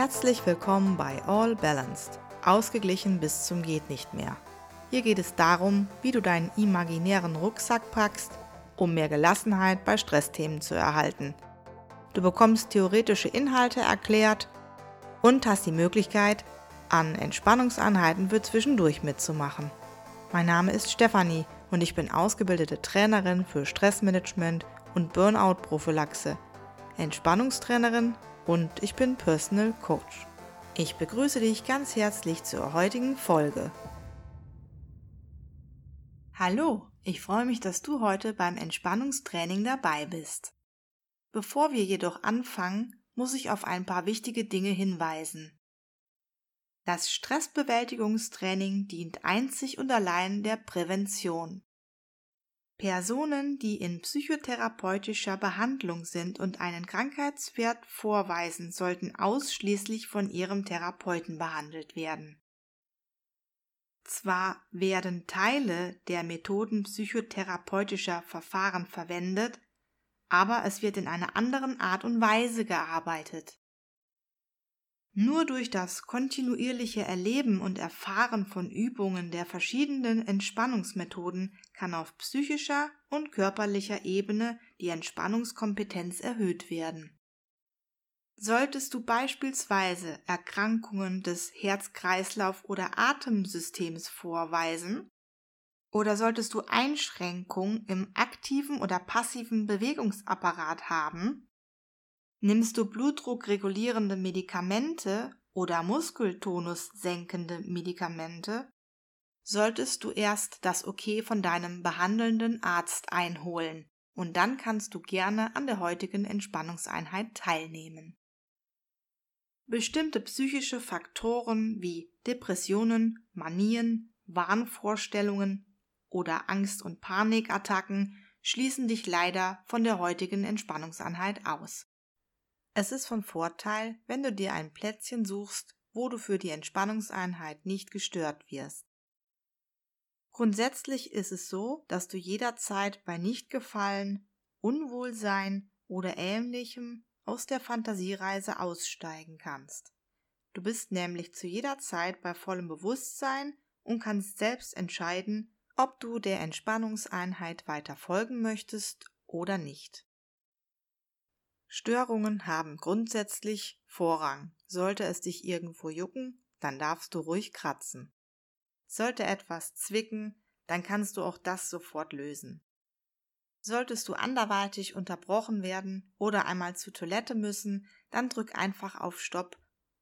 Herzlich willkommen bei All Balanced, ausgeglichen bis zum geht nicht mehr. Hier geht es darum, wie du deinen imaginären Rucksack packst, um mehr Gelassenheit bei Stressthemen zu erhalten. Du bekommst theoretische Inhalte erklärt und hast die Möglichkeit, an Entspannungseinheiten für zwischendurch mitzumachen. Mein Name ist Stefanie und ich bin ausgebildete Trainerin für Stressmanagement und Burnout-Prophylaxe, Entspannungstrainerin und ich bin Personal Coach. Ich begrüße dich ganz herzlich zur heutigen Folge. Hallo, ich freue mich, dass du heute beim Entspannungstraining dabei bist. Bevor wir jedoch anfangen, muss ich auf ein paar wichtige Dinge hinweisen. Das Stressbewältigungstraining dient einzig und allein der Prävention. Personen, die in psychotherapeutischer Behandlung sind und einen Krankheitswert vorweisen, sollten ausschließlich von ihrem Therapeuten behandelt werden. Zwar werden Teile der Methoden psychotherapeutischer Verfahren verwendet, aber es wird in einer anderen Art und Weise gearbeitet. Nur durch das kontinuierliche Erleben und Erfahren von Übungen der verschiedenen Entspannungsmethoden kann auf psychischer und körperlicher Ebene die Entspannungskompetenz erhöht werden. Solltest du beispielsweise Erkrankungen des Herz-Kreislauf- oder Atemsystems vorweisen, oder solltest du Einschränkungen im aktiven oder passiven Bewegungsapparat haben, Nimmst du blutdruckregulierende Medikamente oder Muskeltonus senkende Medikamente, solltest du erst das Okay von deinem behandelnden Arzt einholen und dann kannst du gerne an der heutigen Entspannungseinheit teilnehmen. Bestimmte psychische Faktoren wie Depressionen, Manien, Wahnvorstellungen oder Angst- und Panikattacken schließen dich leider von der heutigen Entspannungseinheit aus. Es ist von Vorteil, wenn du dir ein Plätzchen suchst, wo du für die Entspannungseinheit nicht gestört wirst. Grundsätzlich ist es so, dass du jederzeit bei Nichtgefallen, Unwohlsein oder ähnlichem aus der Fantasiereise aussteigen kannst. Du bist nämlich zu jeder Zeit bei vollem Bewusstsein und kannst selbst entscheiden, ob du der Entspannungseinheit weiter folgen möchtest oder nicht. Störungen haben grundsätzlich Vorrang. Sollte es dich irgendwo jucken, dann darfst du ruhig kratzen. Sollte etwas zwicken, dann kannst du auch das sofort lösen. Solltest du anderweitig unterbrochen werden oder einmal zur Toilette müssen, dann drück einfach auf Stopp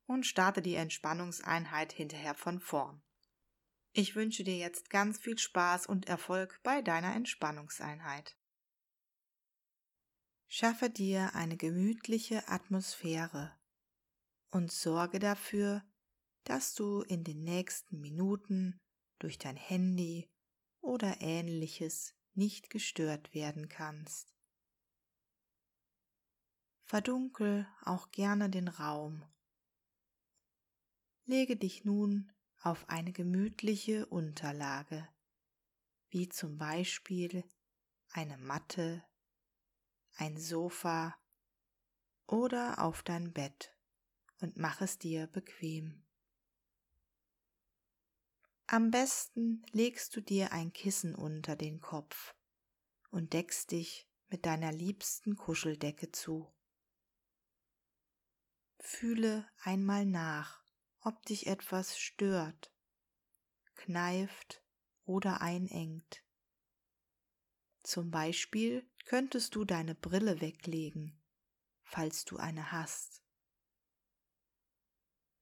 und starte die Entspannungseinheit hinterher von vorn. Ich wünsche dir jetzt ganz viel Spaß und Erfolg bei deiner Entspannungseinheit. Schaffe dir eine gemütliche Atmosphäre und sorge dafür, dass du in den nächsten Minuten durch dein Handy oder ähnliches nicht gestört werden kannst. Verdunkel auch gerne den Raum. Lege dich nun auf eine gemütliche Unterlage, wie zum Beispiel eine Matte ein Sofa oder auf dein Bett und mach es dir bequem. Am besten legst du dir ein Kissen unter den Kopf und deckst dich mit deiner liebsten Kuscheldecke zu. Fühle einmal nach, ob dich etwas stört, kneift oder einengt. Zum Beispiel könntest du deine Brille weglegen, falls du eine hast,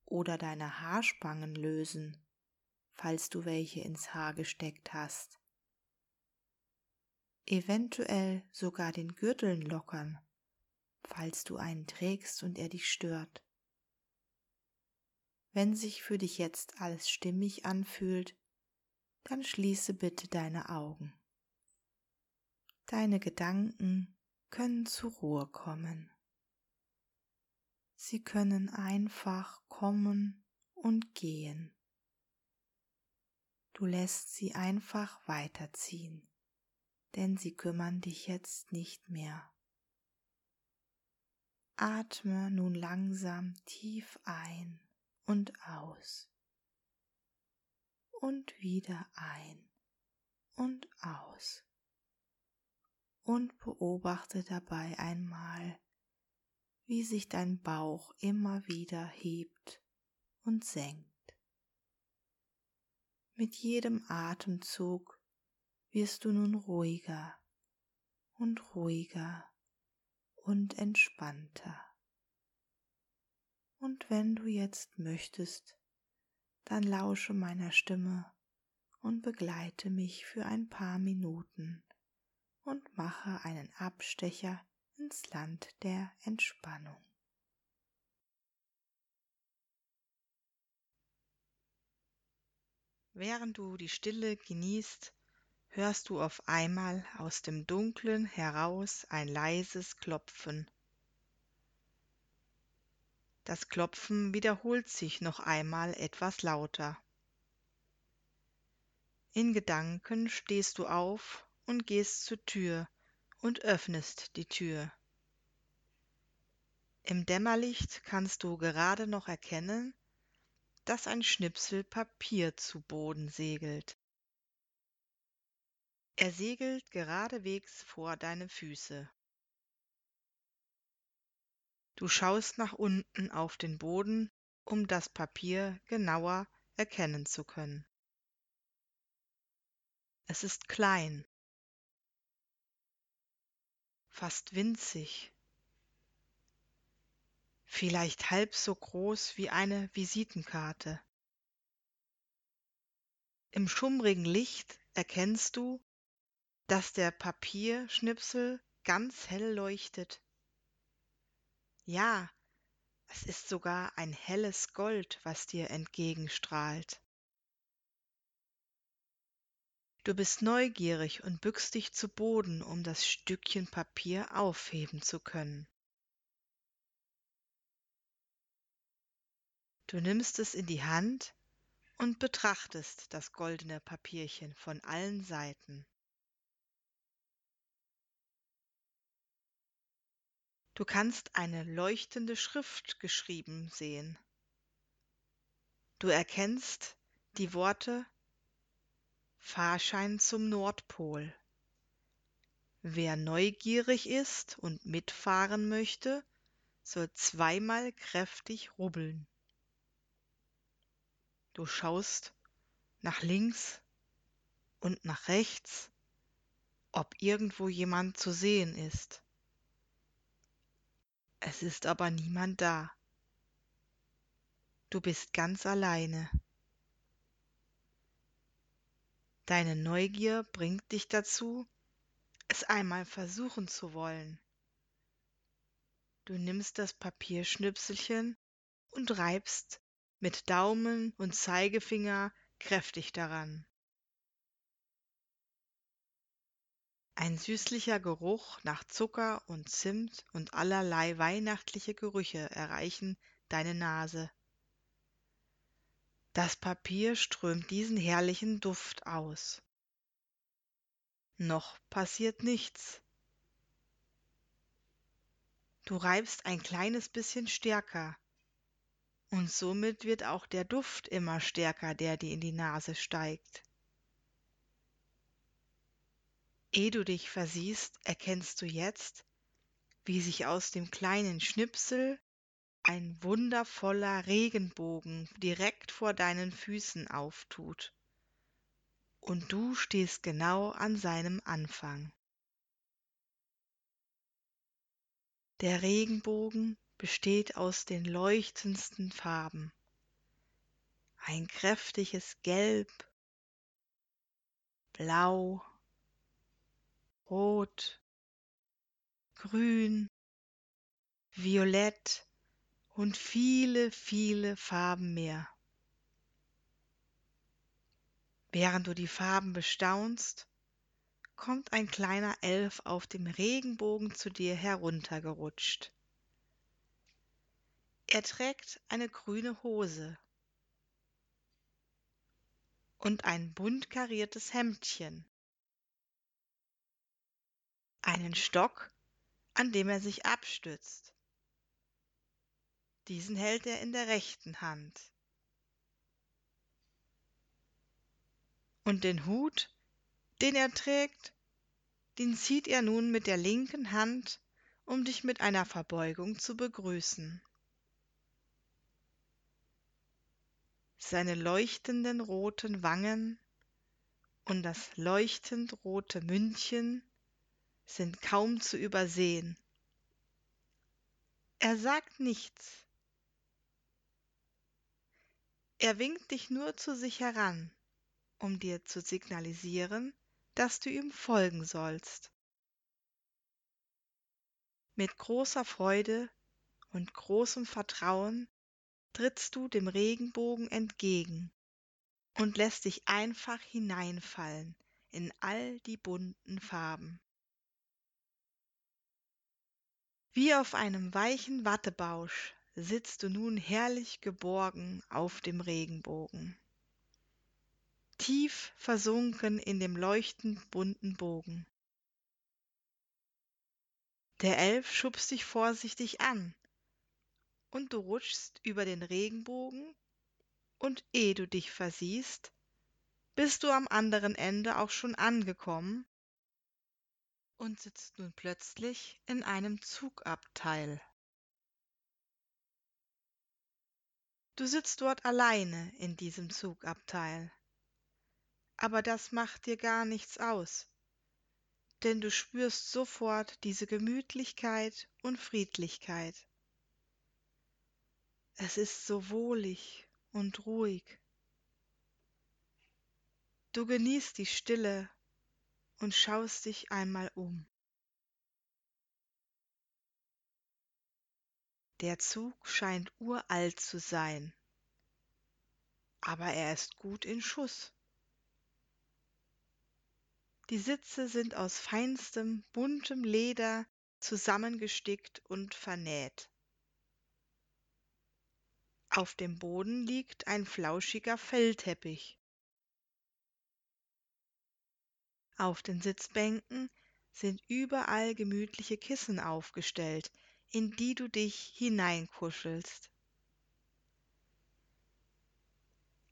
oder deine Haarspangen lösen, falls du welche ins Haar gesteckt hast. Eventuell sogar den Gürteln lockern, falls du einen trägst und er dich stört. Wenn sich für dich jetzt alles stimmig anfühlt, dann schließe bitte deine Augen. Deine Gedanken können zur Ruhe kommen. Sie können einfach kommen und gehen. Du lässt sie einfach weiterziehen, denn sie kümmern dich jetzt nicht mehr. Atme nun langsam tief ein und aus und wieder ein und aus und beobachte dabei einmal, wie sich dein Bauch immer wieder hebt und senkt. Mit jedem Atemzug wirst du nun ruhiger und ruhiger und entspannter. Und wenn du jetzt möchtest, dann lausche meiner Stimme und begleite mich für ein paar Minuten und mache einen Abstecher ins Land der Entspannung. Während du die Stille genießt, hörst du auf einmal aus dem Dunklen heraus ein leises Klopfen. Das Klopfen wiederholt sich noch einmal etwas lauter. In Gedanken stehst du auf und gehst zur Tür und öffnest die Tür. Im Dämmerlicht kannst du gerade noch erkennen, dass ein Schnipsel Papier zu Boden segelt. Er segelt geradewegs vor deine Füße. Du schaust nach unten auf den Boden, um das Papier genauer erkennen zu können. Es ist klein, fast winzig, vielleicht halb so groß wie eine Visitenkarte. Im schummrigen Licht erkennst du, dass der Papierschnipsel ganz hell leuchtet. Ja, es ist sogar ein helles Gold, was dir entgegenstrahlt. Du bist neugierig und bückst dich zu Boden, um das Stückchen Papier aufheben zu können. Du nimmst es in die Hand und betrachtest das goldene Papierchen von allen Seiten. Du kannst eine leuchtende Schrift geschrieben sehen. Du erkennst die Worte Fahrschein zum Nordpol. Wer neugierig ist und mitfahren möchte, soll zweimal kräftig rubbeln. Du schaust nach links und nach rechts, ob irgendwo jemand zu sehen ist. Es ist aber niemand da. Du bist ganz alleine. Deine Neugier bringt dich dazu, es einmal versuchen zu wollen. Du nimmst das Papierschnipselchen und reibst mit Daumen und Zeigefinger kräftig daran. Ein süßlicher Geruch nach Zucker und Zimt und allerlei weihnachtliche Gerüche erreichen deine Nase. Das Papier strömt diesen herrlichen Duft aus. Noch passiert nichts. Du reibst ein kleines bisschen stärker, und somit wird auch der Duft immer stärker, der dir in die Nase steigt. Ehe du dich versiehst, erkennst du jetzt, wie sich aus dem kleinen Schnipsel ein wundervoller Regenbogen direkt vor deinen Füßen auftut. Und du stehst genau an seinem Anfang. Der Regenbogen besteht aus den leuchtendsten Farben. Ein kräftiges Gelb, Blau, Rot, Grün, Violett und viele, viele Farben mehr. Während du die Farben bestaunst, kommt ein kleiner Elf auf dem Regenbogen zu dir heruntergerutscht. Er trägt eine grüne Hose und ein bunt kariertes Hemdchen einen Stock, an dem er sich abstützt, Diesen hält er in der rechten Hand. Und den Hut, den er trägt, den zieht er nun mit der linken Hand, um dich mit einer Verbeugung zu begrüßen. Seine leuchtenden roten Wangen und das leuchtend rote Mündchen sind kaum zu übersehen. Er sagt nichts, er winkt dich nur zu sich heran, um dir zu signalisieren, dass du ihm folgen sollst. Mit großer Freude und großem Vertrauen trittst du dem Regenbogen entgegen und lässt dich einfach hineinfallen in all die bunten Farben. Wie auf einem weichen Wattebausch sitzt du nun herrlich geborgen auf dem Regenbogen, tief versunken in dem leuchtend bunten Bogen. Der Elf schubst dich vorsichtig an, und du rutschst über den Regenbogen, und eh du dich versiehst, bist du am anderen Ende auch schon angekommen und sitzt nun plötzlich in einem Zugabteil. Du sitzt dort alleine in diesem Zugabteil. Aber das macht dir gar nichts aus, denn du spürst sofort diese Gemütlichkeit und Friedlichkeit. Es ist so wohlig und ruhig. Du genießt die Stille und schaust dich einmal um. Der Zug scheint uralt zu sein, aber er ist gut in Schuss. Die Sitze sind aus feinstem, buntem Leder zusammengestickt und vernäht. Auf dem Boden liegt ein flauschiger Fellteppich. Auf den Sitzbänken sind überall gemütliche Kissen aufgestellt, in die du dich hineinkuschelst.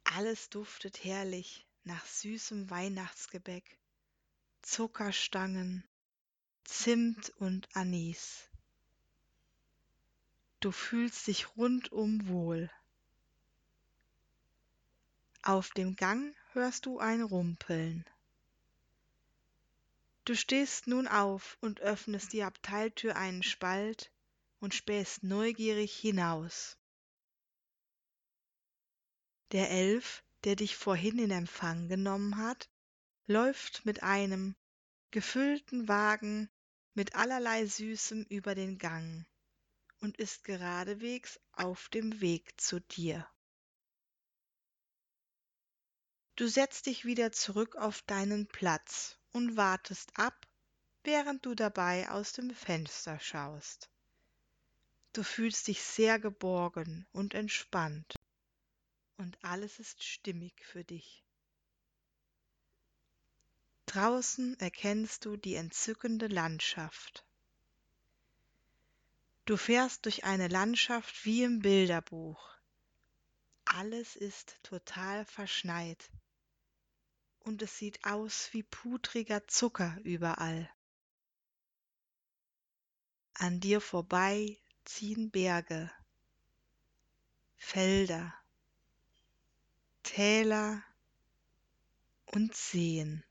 Alles duftet herrlich nach süßem Weihnachtsgebäck, Zuckerstangen, Zimt und Anis. Du fühlst dich rundum wohl. Auf dem Gang hörst du ein Rumpeln. Du stehst nun auf und öffnest die Abteiltür einen Spalt und spähst neugierig hinaus. Der Elf, der dich vorhin in Empfang genommen hat, läuft mit einem gefüllten Wagen mit allerlei Süßem über den Gang und ist geradewegs auf dem Weg zu dir. Du setzt dich wieder zurück auf deinen Platz und wartest ab, während du dabei aus dem Fenster schaust. Du fühlst dich sehr geborgen und entspannt und alles ist stimmig für dich. Draußen erkennst du die entzückende Landschaft. Du fährst durch eine Landschaft wie im Bilderbuch. Alles ist total verschneit und es sieht aus wie pudriger Zucker überall. An dir vorbei ziehen Berge, Felder, Täler und Seen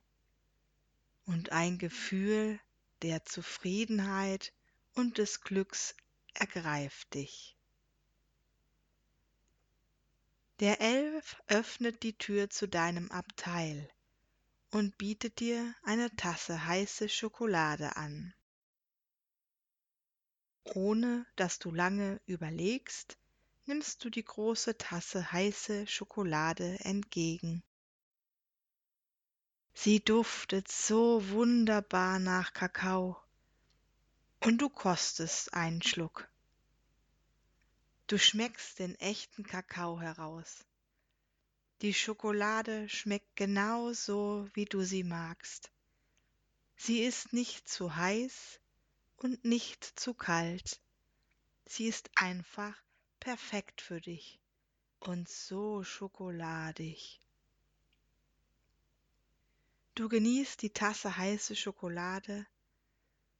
und ein Gefühl der Zufriedenheit und des Glücks ergreift dich. Der Elf öffnet die Tür zu deinem Abteil und bietet dir eine Tasse heiße Schokolade an ohne dass du lange überlegst, nimmst du die große Tasse heiße Schokolade entgegen. Sie duftet so wunderbar nach Kakao, und du kostest einen Schluck. Du schmeckst den echten Kakao heraus. Die Schokolade schmeckt genau so, wie du sie magst. Sie ist nicht zu heiß und nicht zu kalt. Sie ist einfach perfekt für dich und so schokoladig. Du genießt die Tasse heiße Schokolade,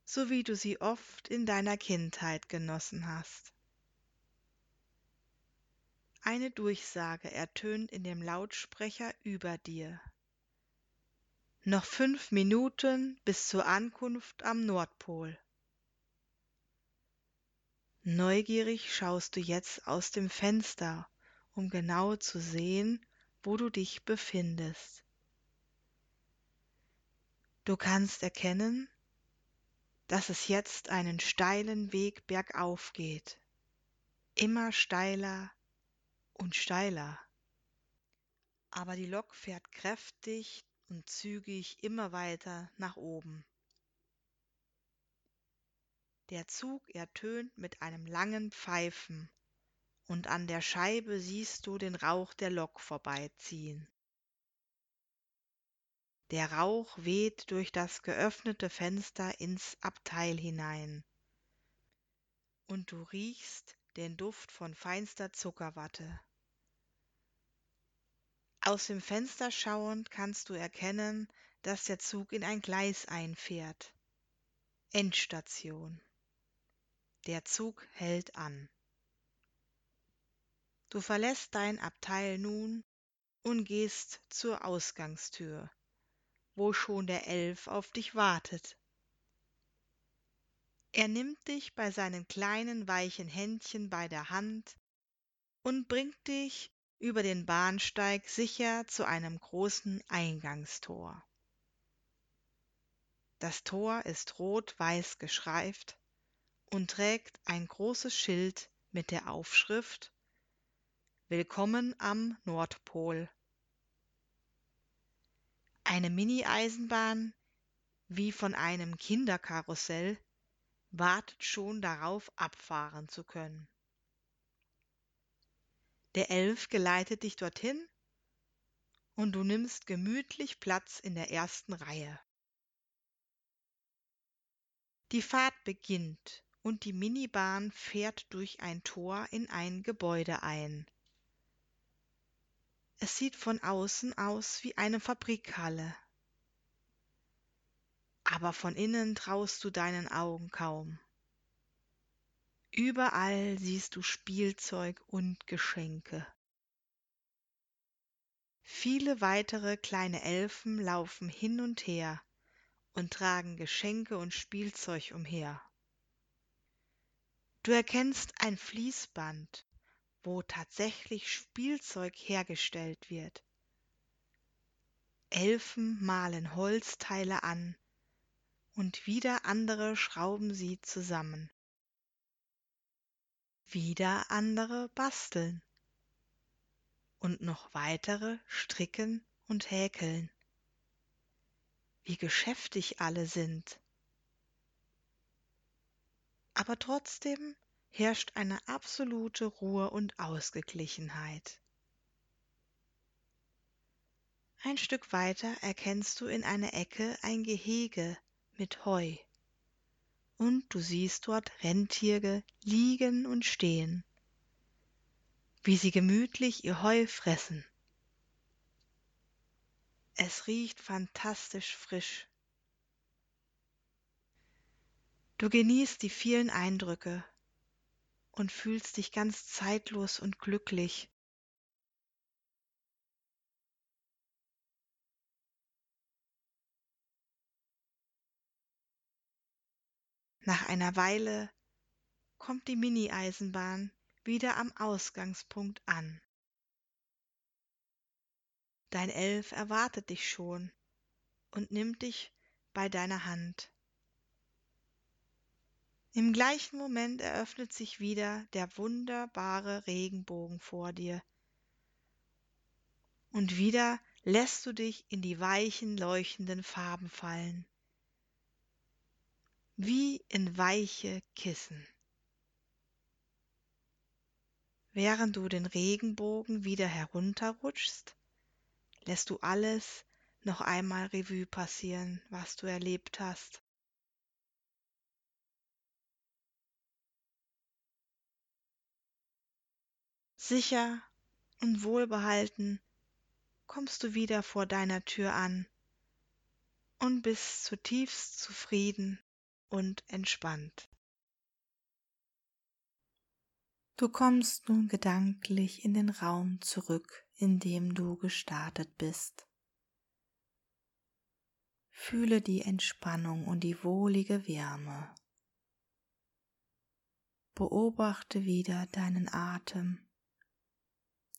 so wie du sie oft in deiner Kindheit genossen hast. Eine Durchsage ertönt in dem Lautsprecher über dir. Noch fünf Minuten bis zur Ankunft am Nordpol. Neugierig schaust du jetzt aus dem Fenster, um genau zu sehen, wo du dich befindest. Du kannst erkennen, dass es jetzt einen steilen Weg bergauf geht, immer steiler und steiler. Aber die Lok fährt kräftig und zügig immer weiter nach oben. Der Zug ertönt mit einem langen Pfeifen, und an der Scheibe siehst du den Rauch der Lok vorbeiziehen. Der Rauch weht durch das geöffnete Fenster ins Abteil hinein, und du riechst den Duft von feinster Zuckerwatte. Aus dem Fenster schauend kannst du erkennen, dass der Zug in ein Gleis einfährt. Endstation. Der Zug hält an. Du verlässt dein Abteil nun und gehst zur Ausgangstür, wo schon der Elf auf dich wartet. Er nimmt dich bei seinen kleinen weichen Händchen bei der Hand und bringt dich über den Bahnsteig sicher zu einem großen Eingangstor. Das Tor ist rot-weiß geschreift und trägt ein großes Schild mit der Aufschrift Willkommen am Nordpol. Eine Mini-Eisenbahn, wie von einem Kinderkarussell, wartet schon darauf, abfahren zu können. Der Elf geleitet dich dorthin und du nimmst gemütlich Platz in der ersten Reihe. Die Fahrt beginnt und die Minibahn fährt durch ein Tor in ein Gebäude ein. Es sieht von außen aus wie eine Fabrikhalle. Aber von innen traust du deinen Augen kaum. Überall siehst du Spielzeug und Geschenke. Viele weitere kleine Elfen laufen hin und her und tragen Geschenke und Spielzeug umher. Du erkennst ein Fließband, wo tatsächlich Spielzeug hergestellt wird. Elfen malen Holzteile an und wieder andere schrauben sie zusammen. Wieder andere basteln und noch weitere stricken und häkeln. Wie geschäftig alle sind. Aber trotzdem herrscht eine absolute Ruhe und Ausgeglichenheit. Ein Stück weiter erkennst du in einer Ecke ein Gehege mit Heu. Und du siehst dort Rentiere liegen und stehen, wie sie gemütlich ihr Heu fressen. Es riecht fantastisch frisch. Du genießt die vielen Eindrücke und fühlst dich ganz zeitlos und glücklich. Nach einer Weile kommt die Mini-Eisenbahn wieder am Ausgangspunkt an. Dein Elf erwartet dich schon und nimmt dich bei deiner Hand. Im gleichen Moment eröffnet sich wieder der wunderbare Regenbogen vor dir. Und wieder lässt du dich in die weichen, leuchtenden Farben fallen. Wie in weiche Kissen. Während du den Regenbogen wieder herunterrutschst, lässt du alles noch einmal Revue passieren, was du erlebt hast. Sicher und wohlbehalten kommst du wieder vor deiner Tür an und bist zutiefst zufrieden und entspannt. Du kommst nun gedanklich in den Raum zurück, in dem du gestartet bist. Fühle die Entspannung und die wohlige Wärme. Beobachte wieder deinen Atem,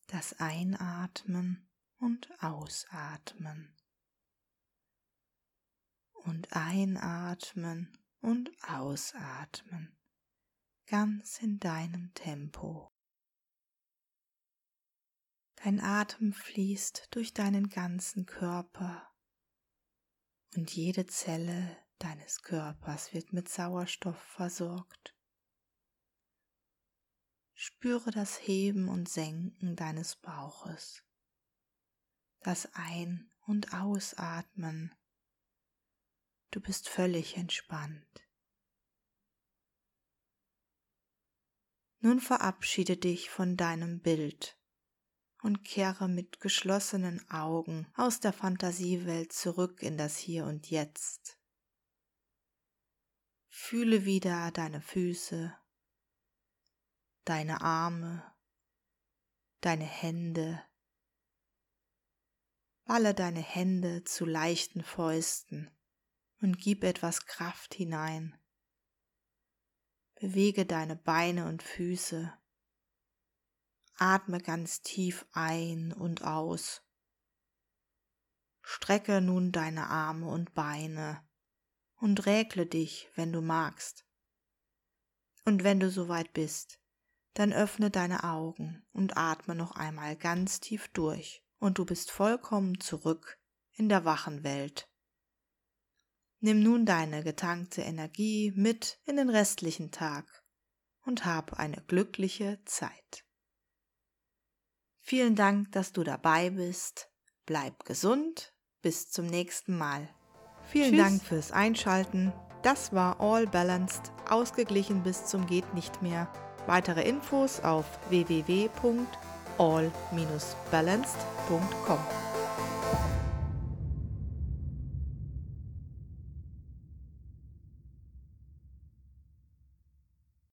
das Einatmen und Ausatmen. Und einatmen und ausatmen, ganz in deinem Tempo. Dein Atem fließt durch deinen ganzen Körper und jede Zelle deines Körpers wird mit Sauerstoff versorgt. Spüre das Heben und Senken deines Bauches, das Ein- und Ausatmen. Du bist völlig entspannt. Nun verabschiede dich von deinem Bild und kehre mit geschlossenen Augen aus der Fantasiewelt zurück in das Hier und Jetzt. Fühle wieder deine Füße, deine Arme, deine Hände. Balle deine Hände zu leichten Fäusten und gib etwas Kraft hinein. Bewege deine Beine und Füße Atme ganz tief ein und aus. Strecke nun deine Arme und Beine und räkle dich, wenn du magst. Und wenn du soweit bist, dann öffne deine Augen und atme noch einmal ganz tief durch und du bist vollkommen zurück in der wachen Welt. Nimm nun deine getankte Energie mit in den restlichen Tag und hab eine glückliche Zeit. Vielen Dank, dass du dabei bist. Bleib gesund. Bis zum nächsten Mal. Vielen Tschüss. Dank fürs Einschalten. Das war All Balanced, ausgeglichen bis zum geht nicht mehr. Weitere Infos auf www.all-balanced.com.